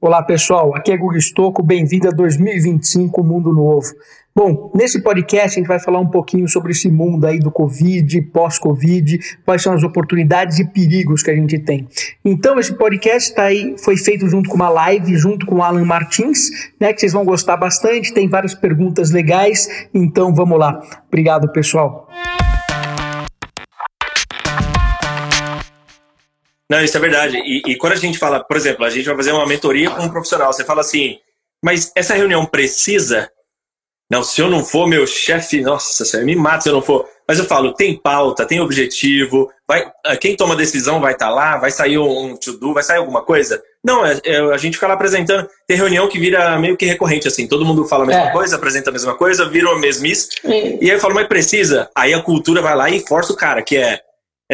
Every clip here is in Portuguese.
Olá pessoal, aqui é Guga Stocco, bem-vindo a 2025, Mundo Novo. Bom, nesse podcast a gente vai falar um pouquinho sobre esse mundo aí do Covid, pós-Covid, quais são as oportunidades e perigos que a gente tem. Então esse podcast tá aí, foi feito junto com uma live, junto com o Alan Martins, né, que vocês vão gostar bastante, tem várias perguntas legais, então vamos lá. Obrigado pessoal. Não, isso é verdade. E, e, quando a gente fala, por exemplo, a gente vai fazer uma mentoria com um profissional, você fala assim, mas essa reunião precisa? Não, se eu não for, meu chefe, nossa, você me mata se eu não for. Mas eu falo, tem pauta, tem objetivo, vai, ah, quem toma decisão vai estar tá lá, vai sair um to-do, vai sair alguma coisa? Não, é, é, a gente fica lá apresentando. Tem reunião que vira meio que recorrente, assim, todo mundo fala a mesma é. coisa, apresenta a mesma coisa, vira o mesmice. E aí eu falo, mas precisa? Aí a cultura vai lá e força o cara, que é,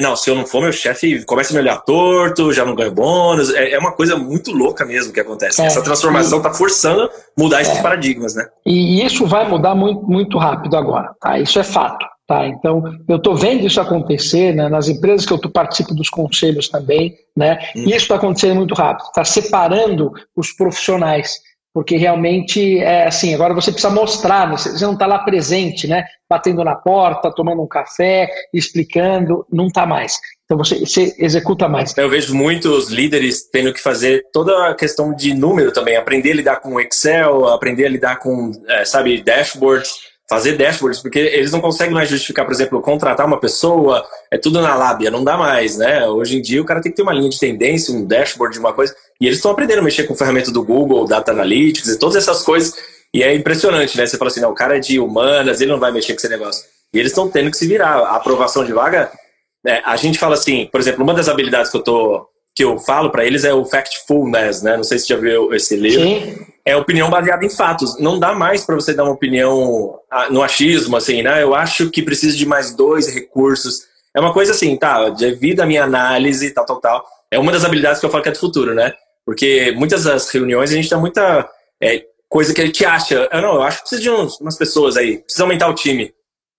não, se eu não for, meu chefe começa a me olhar torto, já não ganho bônus. É, é uma coisa muito louca mesmo que acontece. É, Essa transformação está forçando mudar esses é, paradigmas, né? E isso vai mudar muito, muito rápido agora, tá? Isso é fato. Tá, então, eu estou vendo isso acontecer né, nas empresas que eu participo dos conselhos também, né? Hum. E isso está acontecendo muito rápido, está separando os profissionais porque realmente é assim, agora você precisa mostrar, né? você não está lá presente, né? Batendo na porta, tomando um café, explicando, não está mais. Então você, você, executa mais. Eu vejo muitos líderes tendo que fazer toda a questão de número também, aprender a lidar com Excel, aprender a lidar com, é, sabe, dashboards fazer dashboards, porque eles não conseguem mais justificar, por exemplo, contratar uma pessoa, é tudo na lábia, não dá mais, né? Hoje em dia o cara tem que ter uma linha de tendência, um dashboard de uma coisa, e eles estão aprendendo a mexer com ferramenta do Google, Data Analytics e todas essas coisas, e é impressionante, né? Você fala assim, não, o cara é de humanas, ele não vai mexer com esse negócio. E eles estão tendo que se virar. A aprovação de vaga, né? a gente fala assim, por exemplo, uma das habilidades que eu tô que eu falo para eles é o factfulness, né? Não sei se você já viu esse livro. Sim. É opinião baseada em fatos. Não dá mais para você dar uma opinião ah, no achismo, assim, né? Eu acho que precisa de mais dois recursos. É uma coisa assim, tá? Devido à minha análise, tal, tal, tal. É uma das habilidades que eu falo que é do futuro, né? Porque muitas das reuniões a gente dá muita é, coisa que a gente acha. Eu não, eu acho que precisa de uns, umas pessoas aí. Precisa aumentar o time.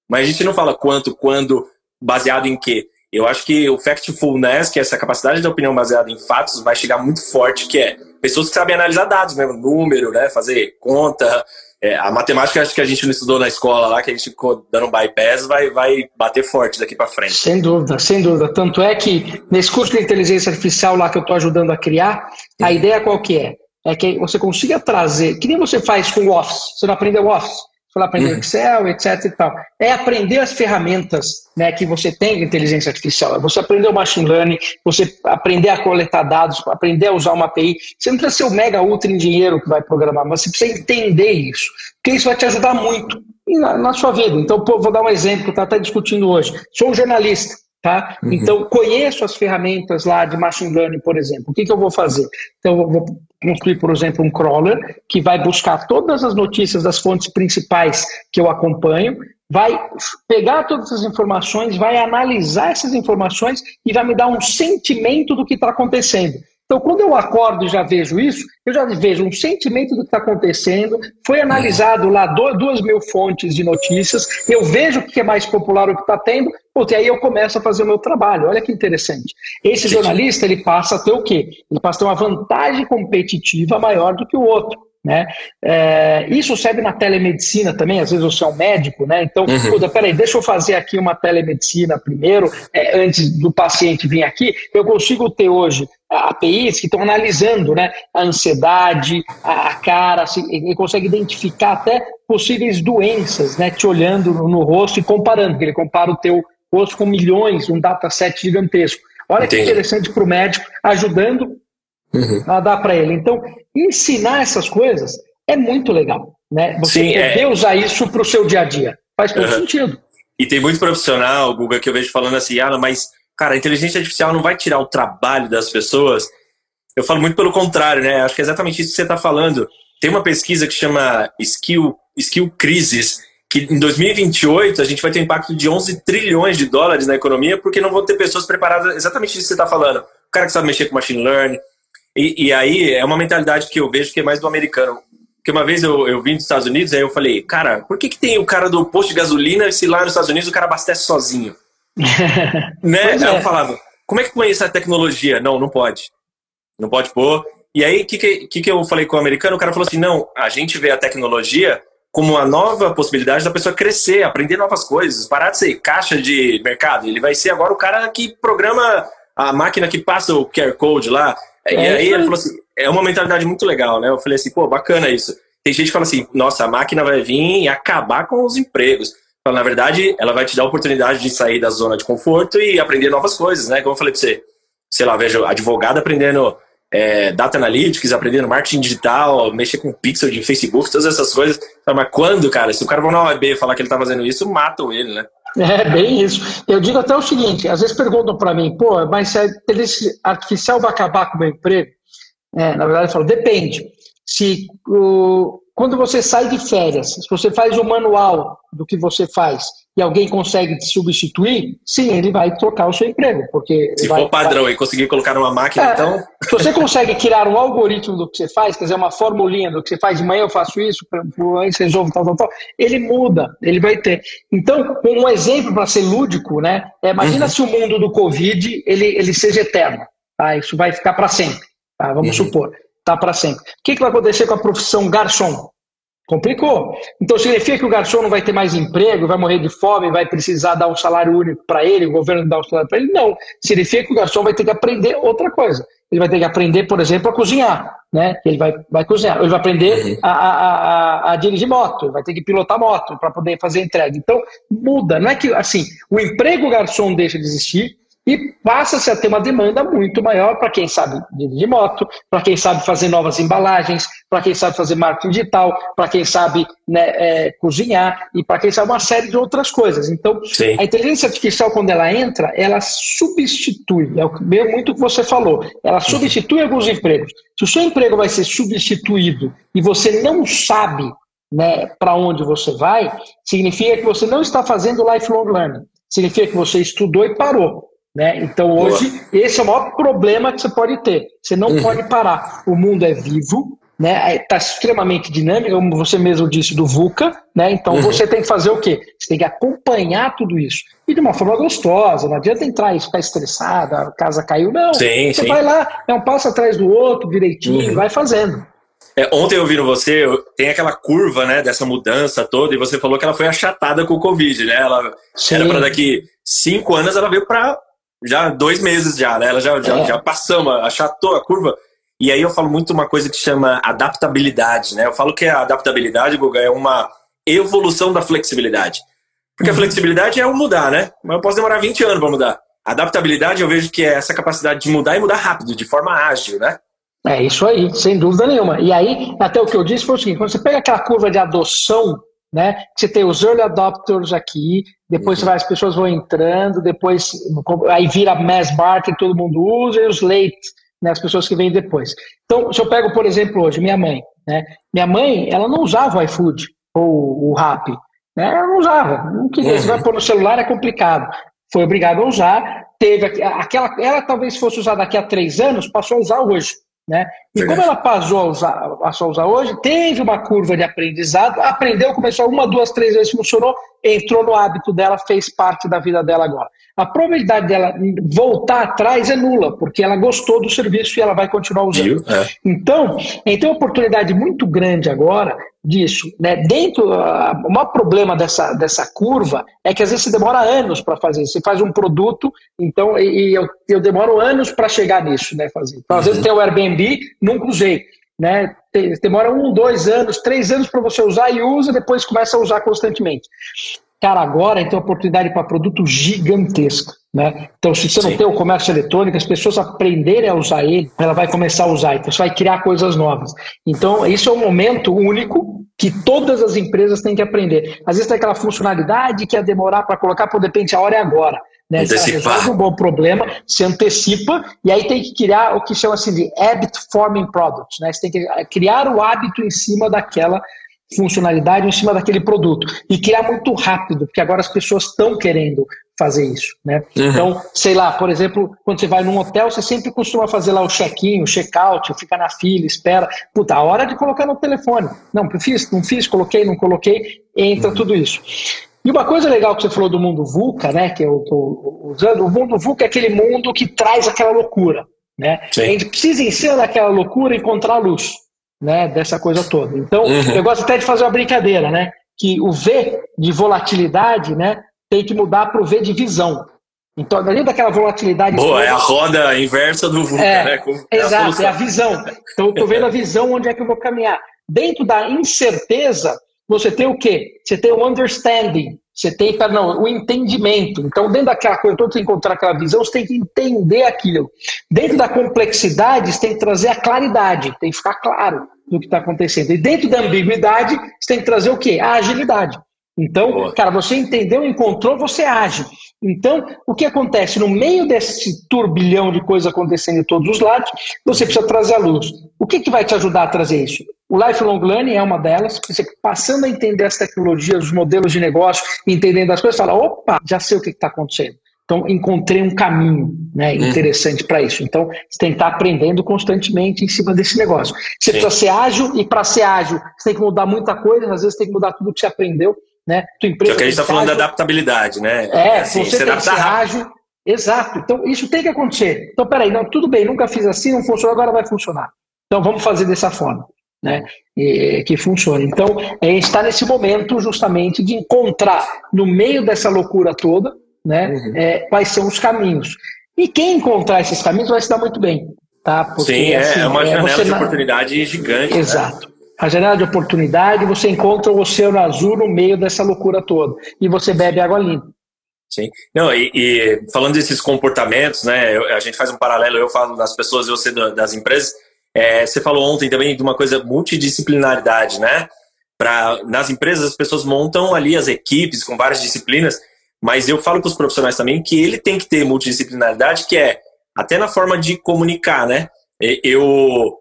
Mas a gente não fala quanto, quando, baseado em quê. Eu acho que o factfulness, que é essa capacidade de opinião baseada em fatos, vai chegar muito forte, que é pessoas que sabem analisar dados mesmo, número, né, fazer conta. É, a matemática acho que a gente não estudou na escola lá, que a gente ficou dando bypass, vai, vai bater forte daqui para frente. Sem dúvida, sem dúvida. Tanto é que nesse curso de inteligência artificial lá que eu estou ajudando a criar, a ideia qual que é? É que você consiga trazer, que nem você faz com o Office, você não aprendeu o Office foi lá aprender uhum. Excel, etc e tal. É aprender as ferramentas né, que você tem de inteligência artificial. É você aprender o machine learning, você aprender a coletar dados, aprender a usar uma API. Você não precisa ser o mega ultra engenheiro que vai programar, mas você precisa entender isso. Porque isso vai te ajudar muito na, na sua vida. Então, pô, vou dar um exemplo que está até discutindo hoje. Sou um jornalista. Tá? Uhum. Então, conheço as ferramentas lá de machine learning, por exemplo. O que, que eu vou fazer? Então, eu vou construir, por exemplo, um crawler que vai buscar todas as notícias das fontes principais que eu acompanho, vai pegar todas essas informações, vai analisar essas informações e vai me dar um sentimento do que está acontecendo. Então, quando eu acordo e já vejo isso, eu já vejo um sentimento do que está acontecendo. Foi analisado lá duas mil fontes de notícias, eu vejo o que é mais popular, o que está tendo, e aí eu começo a fazer o meu trabalho. Olha que interessante. Esse jornalista ele passa a ter o quê? Ele passa a ter uma vantagem competitiva maior do que o outro. Né? É, isso serve na telemedicina também, às vezes você é um médico, né? Então, uhum. puta, peraí, deixa eu fazer aqui uma telemedicina primeiro, é, antes do paciente vir aqui. Eu consigo ter hoje APIs que estão analisando né, a ansiedade, a, a cara, assim, ele consegue identificar até possíveis doenças, né? Te olhando no, no rosto e comparando, ele compara o teu rosto com milhões, um dataset gigantesco. Olha Entendi. que interessante para o médico, ajudando uhum. a dar para ele. Então, ensinar essas coisas é muito legal. Né? Você Sim, poder é... usar isso para o seu dia a dia. Faz todo uhum. sentido. E tem muito profissional, Guga, que eu vejo falando assim, ah, mas, cara, a inteligência artificial não vai tirar o trabalho das pessoas. Eu falo muito pelo contrário, né? Acho que é exatamente isso que você está falando. Tem uma pesquisa que chama Skill, Skill Crisis, que em 2028 a gente vai ter um impacto de 11 trilhões de dólares na economia, porque não vão ter pessoas preparadas exatamente isso que você está falando. O cara que sabe mexer com machine learning, e, e, aí é uma mentalidade que eu vejo que é mais do americano. Porque uma vez eu, eu vim dos Estados Unidos, aí eu falei, cara, por que, que tem o cara do posto de gasolina se lá nos Estados Unidos o cara abastece sozinho? Né? Aí eu é. falava, como é que põe essa tecnologia? Não, não pode. Não pode pôr. E aí, o que, que, que eu falei com o americano? O cara falou assim: não, a gente vê a tecnologia como uma nova possibilidade da pessoa crescer, aprender novas coisas, parar de ser caixa de mercado. Ele vai ser agora o cara que programa a máquina que passa o QR Code lá. É, e aí ele falou assim: é uma mentalidade muito legal, né? Eu falei assim: pô, bacana isso. Tem gente que fala assim: nossa, a máquina vai vir e acabar com os empregos. Na verdade, ela vai te dar a oportunidade de sair da zona de conforto e aprender novas coisas, né? Como eu falei pra você, sei lá, vejo advogado aprendendo é, data analytics, aprendendo marketing digital, mexer com pixel de Facebook, todas essas coisas. Mas quando, cara? Se o cara for na OAB falar que ele tá fazendo isso, matam ele, né? É, bem isso. Eu digo até o seguinte, às vezes perguntam para mim, pô, mas se a inteligência artificial vai acabar com o meu emprego? É, na verdade, eu falo, depende. Se o, quando você sai de férias, se você faz o manual do que você faz e alguém consegue te substituir, sim, ele vai trocar o seu emprego. Porque se vai, for padrão vai... e conseguir colocar numa máquina, é, então. Se você consegue criar um algoritmo do que você faz, quer dizer, uma formulinha do que você faz de manhã eu faço isso, aí você resolve tal, tal, tal, ele muda, ele vai ter. Então, um exemplo para ser lúdico, né? É, imagina uhum. se o mundo do Covid ele, ele seja eterno. Tá? Isso vai ficar para sempre. Tá? Vamos uhum. supor tá para sempre. O que, que vai acontecer com a profissão garçom? Complicou. Então significa que o garçom não vai ter mais emprego, vai morrer de fome, vai precisar dar um salário único para ele, o governo dá um salário para ele? Não. Significa que o garçom vai ter que aprender outra coisa. Ele vai ter que aprender, por exemplo, a cozinhar. Né? Ele vai, vai cozinhar. Ele vai aprender uhum. a, a, a, a, dirigir moto, vai ter que pilotar moto para poder fazer entrega. Então, muda. Não é que assim, o emprego garçom deixa de existir, e passa-se a ter uma demanda muito maior para quem sabe dirigir moto, para quem sabe fazer novas embalagens, para quem sabe fazer marketing digital, para quem sabe né, é, cozinhar e para quem sabe uma série de outras coisas. Então, Sim. a inteligência artificial, quando ela entra, ela substitui, é muito o que você falou, ela substitui uhum. alguns empregos. Se o seu emprego vai ser substituído e você não sabe né, para onde você vai, significa que você não está fazendo lifelong learning. Significa que você estudou e parou. Né? Então hoje Boa. esse é o maior problema que você pode ter. Você não uhum. pode parar. O mundo é vivo, né? Está extremamente dinâmico, como você mesmo disse do VUCA, né? Então uhum. você tem que fazer o quê? Você tem que acompanhar tudo isso e de uma forma gostosa. Não adianta entrar e ficar estressado, a casa caiu, não. Sim, você sim. vai lá, é um passo atrás do outro, direitinho, uhum. vai fazendo. É, ontem ouvindo você, tem aquela curva, né, dessa mudança toda, e você falou que ela foi achatada com o Covid, né? Ela Sim. era para daqui cinco anos, ela veio para já dois meses já, né? Ela já, já, é. já passamos, achatou a curva. E aí eu falo muito uma coisa que chama adaptabilidade, né? Eu falo que a adaptabilidade, Guga, é uma evolução da flexibilidade. Porque uhum. a flexibilidade é o mudar, né? Mas eu posso demorar 20 anos para mudar. A adaptabilidade eu vejo que é essa capacidade de mudar e mudar rápido, de forma ágil, né? É isso aí, sem dúvida nenhuma. E aí, até o que eu disse foi o seguinte: quando você pega aquela curva de adoção né? Você tem os early adopters aqui, depois uhum. as pessoas vão entrando, depois aí vira mass market, todo mundo usa, e os late, né? as pessoas que vêm depois. Então, se eu pego, por exemplo, hoje, minha mãe, né? Minha mãe, ela não usava o iFood ou o Rappi, né? Ela não usava, não queria, uhum. você vai pôr no celular é complicado. Foi obrigada a usar, teve aquela, ela talvez fosse usar daqui a três anos, passou a usar hoje. Né? E como ela passou a usar, passou a usar hoje, teve uma curva de aprendizado, aprendeu, começou uma, duas, três vezes, funcionou, entrou no hábito dela, fez parte da vida dela agora. A probabilidade dela voltar atrás é nula, porque ela gostou do serviço e ela vai continuar usando. É. Então, tem uma oportunidade muito grande agora disso. Né? Dentro, o maior problema dessa, dessa curva é que às vezes você demora anos para fazer. Você faz um produto, então, e, e eu, eu demoro anos para chegar nisso, né? Fazer. Então, às uhum. vezes tem o Airbnb, nunca usei. Né? Demora um, dois anos, três anos para você usar e usa, depois começa a usar constantemente. Cara, agora tem uma oportunidade para produto gigantesca. Né? Então, se você Sim. não tem o comércio eletrônico, as pessoas aprenderem a usar ele, ela vai começar a usar, então você vai criar coisas novas. Então, isso é um momento único que todas as empresas têm que aprender. Às vezes tem aquela funcionalidade que ia demorar para colocar, por depende, a hora é agora. Né? Antecipar. um bom problema, se antecipa, e aí tem que criar o que chama assim de habit forming product. Né? Você tem que criar o hábito em cima daquela funcionalidade, em cima daquele produto. E criar muito rápido, porque agora as pessoas estão querendo fazer isso, né? Uhum. Então, sei lá, por exemplo, quando você vai num hotel, você sempre costuma fazer lá o check-in, o check-out, fica na fila, espera. Puta, a hora de colocar no telefone. Não, fiz, não fiz, coloquei, não coloquei, entra uhum. tudo isso. E uma coisa legal que você falou do mundo VUCA, né, que eu estou usando, o mundo VUCA é aquele mundo que traz aquela loucura. Né? A gente precisa, em cima daquela loucura, encontrar a luz né, dessa coisa toda. Então, uhum. eu gosto até de fazer uma brincadeira, né? Que o V de volatilidade né, tem que mudar para o V de visão. Então, além daquela volatilidade. Boa, toda, é a roda inversa do VUCA, é, né? Com, exato, é a, é a visão. Então, eu estou vendo a visão onde é que eu vou caminhar. Dentro da incerteza, você tem o quê? Você tem o understanding, você tem, não, o entendimento. Então, dentro daquela coisa, todo você encontrar aquela visão, você tem que entender aquilo. Dentro da complexidade, você tem que trazer a claridade, tem que ficar claro do que está acontecendo. E dentro da ambiguidade, você tem que trazer o quê? A agilidade. Então, Boa. cara, você entendeu, encontrou, você age. Então, o que acontece? No meio desse turbilhão de coisas acontecendo em todos os lados, você precisa trazer a luz. O que, que vai te ajudar a trazer isso? O lifelong learning é uma delas. Você passando a entender as tecnologias, os modelos de negócio, entendendo as coisas, fala: opa, já sei o que está acontecendo. Então, encontrei um caminho né, uhum. interessante para isso. Então, você tem que estar tá aprendendo constantemente em cima desse negócio. Você Sim. precisa ser ágil, e para ser ágil, você tem que mudar muita coisa, às vezes tem que mudar tudo que você aprendeu. Né? Tua empresa é que a gente está falando da adaptabilidade, né? É, assim, você tem que ser ágil. Exato. Então, isso tem que acontecer. Então, peraí, não, tudo bem, nunca fiz assim, não funcionou, agora vai funcionar. Então, vamos fazer dessa forma. Né, e, que funcione. Então, gente está nesse momento justamente de encontrar, no meio dessa loucura toda, né? Uhum. É, quais são os caminhos. E quem encontrar esses caminhos vai se dar muito bem. Tá? Porque, Sim, é, assim, é uma janela de oportunidade gigante. Né? Exato. Né? A janela de oportunidade, você encontra o oceano azul no meio dessa loucura toda. E você bebe água limpa. Sim. Não, e, e falando desses comportamentos, né? A gente faz um paralelo, eu falo das pessoas, eu sei das empresas. É, você falou ontem também de uma coisa multidisciplinaridade, né? Pra, nas empresas, as pessoas montam ali as equipes com várias disciplinas mas eu falo para os profissionais também que ele tem que ter multidisciplinaridade, que é até na forma de comunicar, né? Eu,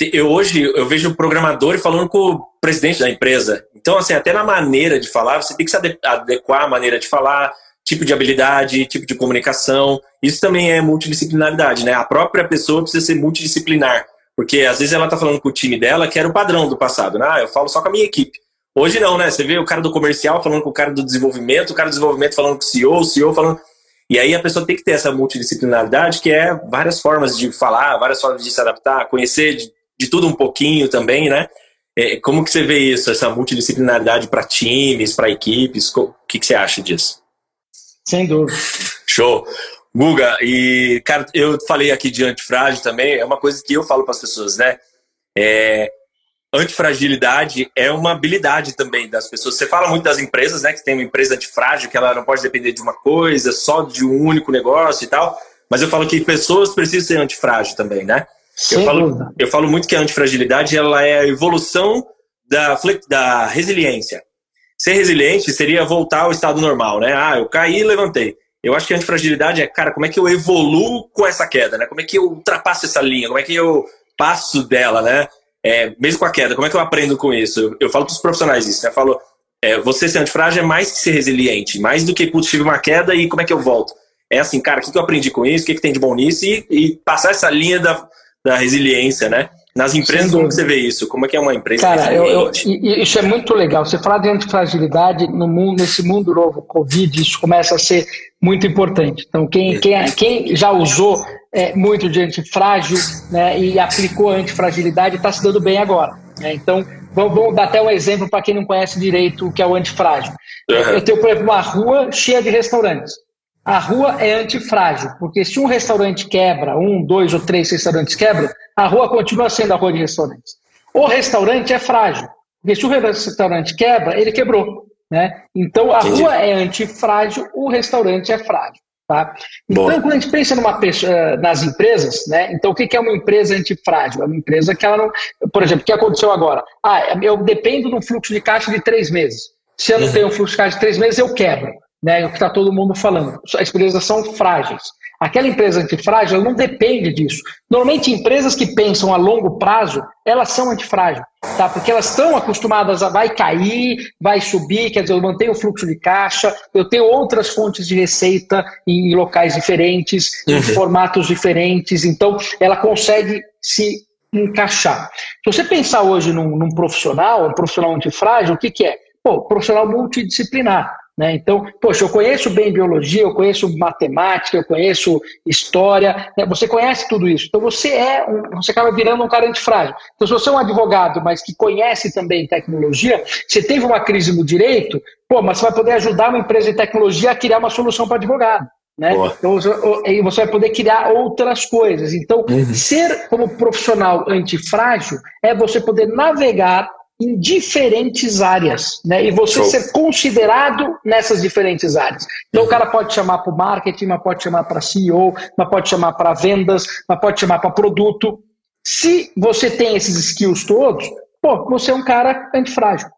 eu hoje eu vejo o programador falando com o presidente da empresa. Então, assim, até na maneira de falar, você tem que se adequar à maneira de falar, tipo de habilidade, tipo de comunicação. Isso também é multidisciplinaridade, né? A própria pessoa precisa ser multidisciplinar. Porque às vezes ela está falando com o time dela, que era o padrão do passado. Né? Ah, eu falo só com a minha equipe. Hoje não, né? Você vê o cara do comercial falando com o cara do desenvolvimento, o cara do desenvolvimento falando com o CEO, o CEO falando. E aí a pessoa tem que ter essa multidisciplinaridade, que é várias formas de falar, várias formas de se adaptar, conhecer de, tudo um pouquinho também, né? É, como que você vê isso, essa multidisciplinaridade para times, para equipes? O que, que você acha disso? Sem dúvida. Show. Guga, e cara, eu falei aqui de antifrágil também, é uma coisa que eu falo para as pessoas, né? É, antifragilidade é uma habilidade também das pessoas. Você fala muito das empresas, né? Que tem uma empresa antifrágil, que ela não pode depender de uma coisa, só de um único negócio e tal. Mas eu falo que pessoas precisam ser antifrágil também, né? Eu falo, eu falo muito que a antifragilidade ela é a evolução da, da resiliência. Ser resiliente seria voltar ao estado normal, né? Ah, eu caí e levantei. Eu acho que a antifragilidade é, cara, como é que eu evoluo com essa queda, né? Como é que eu ultrapasso essa linha? Como é que eu passo dela, né? é, mesmo com a queda, como é que eu aprendo com isso? Eu, eu falo para os profissionais isso, né? Eu falo, é, você ser antifrágil é mais que ser resiliente, mais do que, putz, tive uma queda e como é que eu volto? É assim, cara, o que, que eu aprendi com isso? O que, que tem de bom nisso? E, e passar essa linha da, da resiliência, né? Nas empresas, como você vê isso? Como é que é uma empresa Cara, eu, eu, isso é muito legal. Você falar de antifragilidade no mundo, nesse mundo novo, Covid, isso começa a ser muito importante. Então, quem, quem, quem já usou é, muito de antifrágil né, e aplicou antifragilidade está se dando bem agora. Né? Então, vamos, vamos, dar até um exemplo para quem não conhece direito o que é o antifrágil. Uhum. Eu tenho, por exemplo, uma rua cheia de restaurantes. A rua é antifrágil, porque se um restaurante quebra, um, dois ou três restaurantes quebram, a rua continua sendo a rua de restaurantes. O restaurante é frágil, porque se o restaurante quebra, ele quebrou. Né? Então a Entendi. rua é antifrágil, o restaurante é frágil. Tá? Então, Boa. quando a gente pensa numa eh, nas empresas, né? Então, o que é uma empresa antifrágil? É uma empresa que ela não. Por exemplo, o que aconteceu agora? Ah, eu dependo de um fluxo de caixa de três meses. Se eu não uhum. tenho um fluxo de caixa de três meses, eu quebro. Né? O que está todo mundo falando. As empresas são frágeis. Aquela empresa antifrágil não depende disso. Normalmente, empresas que pensam a longo prazo, elas são antifrágeis, tá? porque elas estão acostumadas a vai cair, vai subir, quer dizer, eu mantenho o fluxo de caixa, eu tenho outras fontes de receita em locais diferentes, uhum. em formatos diferentes, então ela consegue se encaixar. Se você pensar hoje num, num profissional, um profissional antifrágil, o que, que é? Pô, profissional multidisciplinar. Né? Então, poxa, eu conheço bem biologia, eu conheço matemática, eu conheço história, né? você conhece tudo isso. Então você é um, você acaba virando um cara antifrágil. Então, se você é um advogado, mas que conhece também tecnologia, você teve uma crise no direito, pô, mas você vai poder ajudar uma empresa de tecnologia a criar uma solução para advogado. Né? Então, você vai poder criar outras coisas. Então, uhum. ser como profissional antifrágil é você poder navegar em diferentes áreas, né? E você Show. ser considerado nessas diferentes áreas. Então uhum. o cara pode chamar para o marketing, mas pode chamar para CEO, mas pode chamar para vendas, mas pode chamar para produto. Se você tem esses skills todos, pô, você é um cara antifrágil.